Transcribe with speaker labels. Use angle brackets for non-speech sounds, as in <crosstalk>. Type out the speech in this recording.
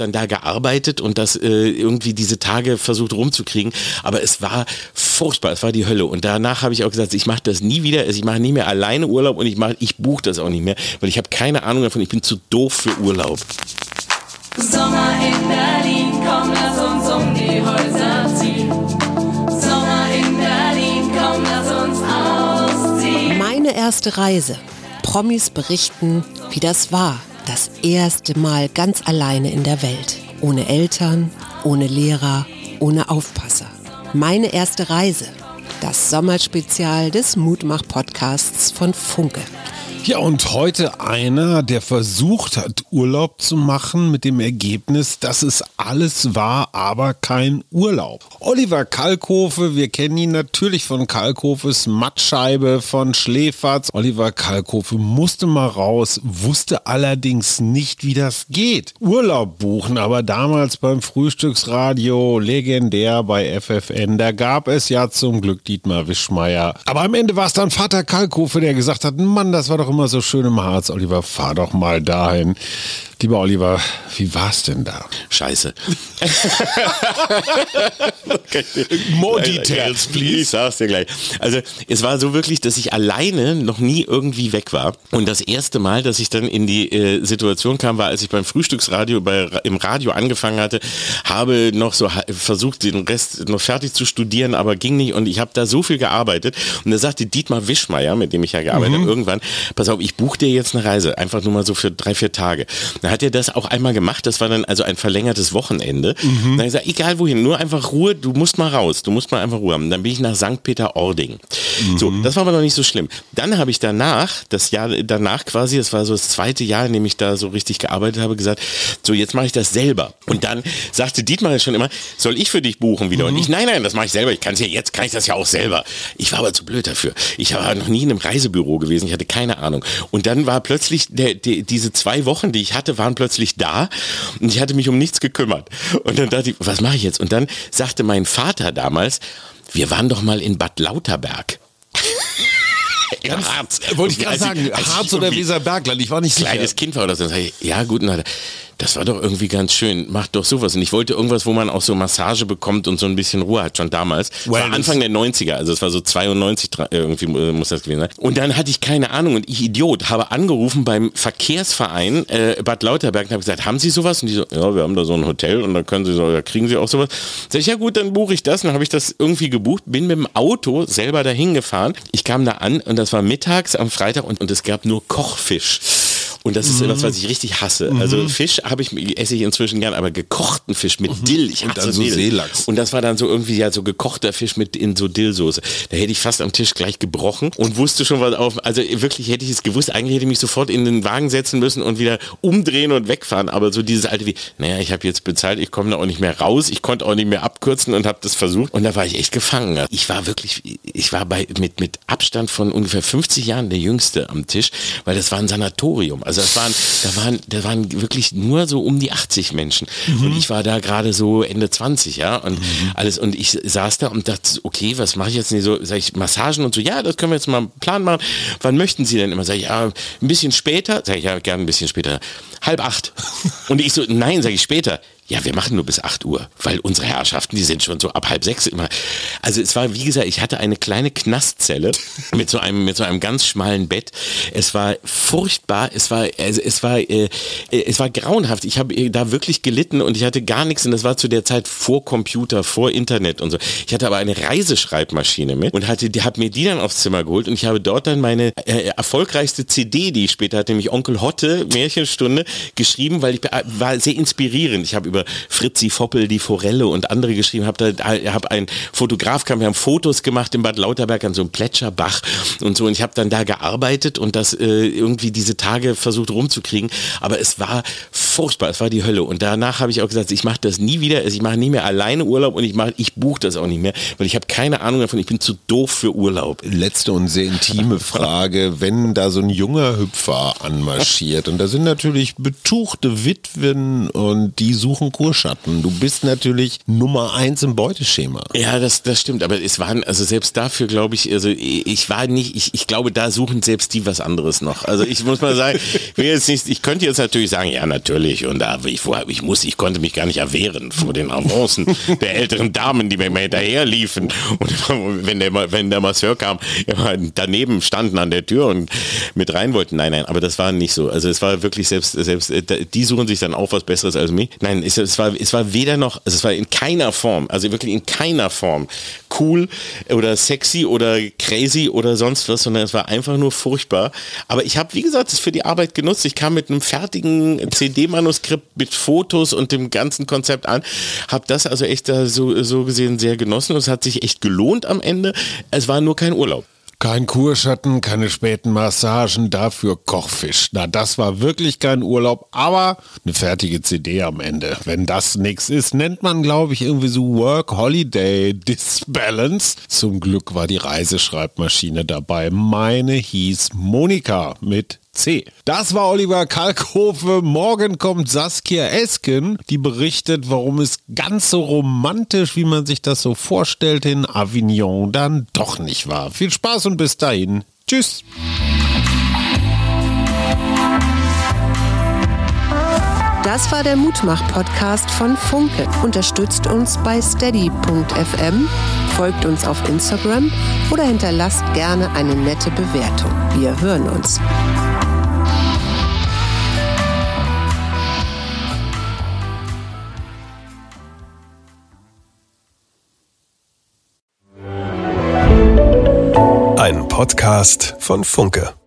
Speaker 1: dann da gearbeitet und das äh, irgendwie diese Tage versucht rumzukriegen, aber es war furchtbar, es war die Hölle und danach habe ich auch gesagt, ich mache das nie wieder, also ich mache nie mehr alleine Urlaub und ich mache, ich buche das auch nicht mehr, weil ich habe keine Ahnung davon, ich bin zu doof für Urlaub.
Speaker 2: Sommer in Berlin, komm, lass uns um die Häuser ziehen. Sommer in Berlin, komm, lass uns ausziehen.
Speaker 3: Meine erste Reise. Promis berichten, wie das war. Das erste Mal ganz alleine in der Welt. Ohne Eltern, ohne Lehrer, ohne Aufpasser. Meine erste Reise. Das Sommerspezial des Mutmach-Podcasts von Funke.
Speaker 4: Ja, und heute einer, der versucht hat, Urlaub zu machen mit dem Ergebnis, dass es alles war, aber kein Urlaub. Oliver Kalkofe, wir kennen ihn natürlich von Kalkofes Mattscheibe, von Schläferz. Oliver Kalkofe musste mal raus, wusste allerdings nicht, wie das geht. Urlaub buchen, aber damals beim Frühstücksradio, legendär bei FFN, da gab es ja zum Glück Dietmar Wischmeier. Aber am Ende war es dann Vater Kalkofe, der gesagt hat, Mann, das war doch immer so schön im Harz, Oliver, fahr doch mal dahin. Lieber Oliver, wie war's denn da?
Speaker 1: Scheiße. <laughs>
Speaker 4: More details, please.
Speaker 1: Ich sag's dir gleich. Also es war so wirklich, dass ich alleine noch nie irgendwie weg war. Und das erste Mal, dass ich dann in die äh, Situation kam, war, als ich beim Frühstücksradio bei, im Radio angefangen hatte, habe noch so versucht, den Rest noch fertig zu studieren, aber ging nicht. Und ich habe da so viel gearbeitet. Und da sagte Dietmar Wischmeier, mit dem ich ja gearbeitet mhm. habe, irgendwann, pass auf, ich buche dir jetzt eine Reise, einfach nur mal so für drei, vier Tage. Da hat er das auch einmal gemacht. Das war dann also ein verlängertes Wochenende. Mhm. Dann gesagt, egal wohin, nur einfach Ruhe, du musst mal raus, du musst mal einfach Ruhe haben. Dann bin ich nach St. Peter-Ording. Mhm. So, das war aber noch nicht so schlimm. Dann habe ich danach, das Jahr danach quasi, das war so das zweite Jahr, in dem ich da so richtig gearbeitet habe, gesagt, so jetzt mache ich das selber. Und dann sagte Dietmar schon immer, soll ich für dich buchen wieder? Mhm. Und ich, nein, nein, das mache ich selber. Ich kann es ja, jetzt kann ich das ja auch selber. Ich war aber zu blöd dafür. Ich war noch nie in einem Reisebüro gewesen, ich hatte keine Ahnung. Und dann war plötzlich der, der, diese zwei Wochen, die ich hatte, waren plötzlich da und ich hatte mich um nichts gekümmert. Und dann dachte ich, was mache ich jetzt? Und dann sagte mein Vater damals, wir waren doch mal in Bad Lauterberg. <laughs>
Speaker 4: Ganz, Harz. Wollte ich gerade sagen, Harz oder Weserbergland, ich war nicht
Speaker 1: kleines sicher. Kleines Kind war oder so. Ja gut, na, das war doch irgendwie ganz schön, macht doch sowas. Und ich wollte irgendwas, wo man auch so Massage bekommt und so ein bisschen Ruhe hat, schon damals. Well, war Anfang der 90er, also es war so 92 irgendwie äh, muss das gewesen sein. Und dann hatte ich keine Ahnung und ich Idiot habe angerufen beim Verkehrsverein äh, Bad Lauterberg und habe gesagt, haben Sie sowas? Und die so, ja, wir haben da so ein Hotel und da können Sie so, da kriegen Sie auch sowas. Sag ich, ja gut, dann buche ich das. Und dann habe ich das irgendwie gebucht, bin mit dem Auto selber dahin gefahren. Ich kam da an und das war mittags am Freitag und, und es gab nur Kochfisch. Und das ist mhm. etwas, was ich richtig hasse. Mhm. Also Fisch habe ich, esse ich inzwischen gern, aber gekochten Fisch mit mhm. Dill. Ich
Speaker 4: und dann so Dill. Seelachs.
Speaker 1: Und das war dann so irgendwie ja so gekochter Fisch mit in so Dillsoße. Da hätte ich fast am Tisch gleich gebrochen und wusste schon was auf. Also wirklich hätte ich es gewusst. Eigentlich hätte ich mich sofort in den Wagen setzen müssen und wieder umdrehen und wegfahren. Aber so dieses alte wie, naja, ich habe jetzt bezahlt, ich komme da auch nicht mehr raus. Ich konnte auch nicht mehr abkürzen und habe das versucht. Und da war ich echt gefangen. Ich war wirklich, ich war bei mit mit Abstand von ungefähr 50 Jahren der Jüngste am Tisch, weil das war ein Sanatorium. Also das waren, da waren, da waren wirklich nur so um die 80 Menschen. Mhm. Und ich war da gerade so Ende 20, ja. Und mhm. alles, und ich saß da und dachte, okay, was mache ich jetzt nicht so? Sag ich, Massagen und so, ja, das können wir jetzt mal einen Plan machen. Wann möchten Sie denn immer? Sag ich, ja, ein bisschen später. Sag ich, ja, gerne ein bisschen später. Halb acht. <laughs> Und ich so, nein, sage ich später ja, wir machen nur bis 8 Uhr, weil unsere Herrschaften, die sind schon so ab halb sechs immer. Also es war, wie gesagt, ich hatte eine kleine Knastzelle <laughs> mit so einem, mit so einem ganz schmalen Bett. Es war furchtbar, es war, also es war, äh, äh es war grauenhaft. Ich habe äh, da wirklich gelitten und ich hatte gar nichts und das war zu der Zeit vor Computer, vor Internet und so. Ich hatte aber eine Reiseschreibmaschine mit und hatte, die, habe mir die dann aufs Zimmer geholt und ich habe dort dann meine äh, erfolgreichste CD, die ich später hatte, nämlich Onkel Hotte, Märchenstunde, geschrieben, weil ich äh, war sehr inspirierend. Ich habe über über Fritzi Foppel, die Forelle und andere geschrieben, habe. Da hab ein Fotograf kam, wir haben Fotos gemacht in Bad Lauterberg an so einem Plätscherbach und so. Und ich habe dann da gearbeitet und das äh, irgendwie diese Tage versucht rumzukriegen, aber es war furchtbar, es war die Hölle. Und danach habe ich auch gesagt, ich mache das nie wieder, also ich mache nie mehr alleine Urlaub und ich mache ich buche das auch nicht mehr, weil ich habe keine Ahnung davon, ich bin zu doof für Urlaub.
Speaker 4: Letzte und sehr intime <laughs> Frage, wenn da so ein junger Hüpfer anmarschiert und da sind natürlich betuchte Witwen und die suchen Kurschatten. Du bist natürlich Nummer eins im Beuteschema.
Speaker 1: Ja, das, das stimmt, aber es waren, also selbst dafür glaube ich, also ich war nicht, ich, ich glaube, da suchen selbst die was anderes noch. Also ich muss mal sagen, ich, will jetzt nicht, ich könnte jetzt natürlich sagen, ja natürlich, und da ich, ich muss, ich konnte mich gar nicht erwehren vor den Avancen der älteren Damen, die mir hinterher liefen. Und <laughs> wenn der, wenn der Masseur kam, daneben standen an der Tür und mit rein wollten. Nein, nein, aber das war nicht so. Also es war wirklich selbst, selbst äh, die suchen sich dann auch was Besseres als mich. Nein, es, es war, es war weder noch, also es war in keiner Form, also wirklich in keiner Form cool oder sexy oder crazy oder sonst was, sondern es war einfach nur furchtbar. Aber ich habe, wie gesagt, es für die Arbeit genutzt. Ich kam mit einem fertigen CD-Manuskript mit Fotos und dem ganzen Konzept an, habe das also echt so, so gesehen sehr genossen und es hat sich echt gelohnt am Ende. Es war nur kein Urlaub.
Speaker 4: Kein Kurschatten, keine späten Massagen, dafür Kochfisch. Na, das war wirklich kein Urlaub, aber eine fertige CD am Ende. Wenn das nichts ist, nennt man, glaube ich, irgendwie so Work-Holiday Disbalance. Zum Glück war die Reiseschreibmaschine dabei. Meine hieß Monika mit C. Das war Oliver Kalkofe. Morgen kommt Saskia Esken, die berichtet, warum es ganz so romantisch, wie man sich das so vorstellt, in Avignon dann doch nicht war. Viel Spaß und bis dahin. Tschüss.
Speaker 3: Das war der Mutmach-Podcast von Funke. Unterstützt uns bei steady.fm, folgt uns auf Instagram oder hinterlasst gerne eine nette Bewertung. Wir hören uns.
Speaker 5: Podcast von Funke.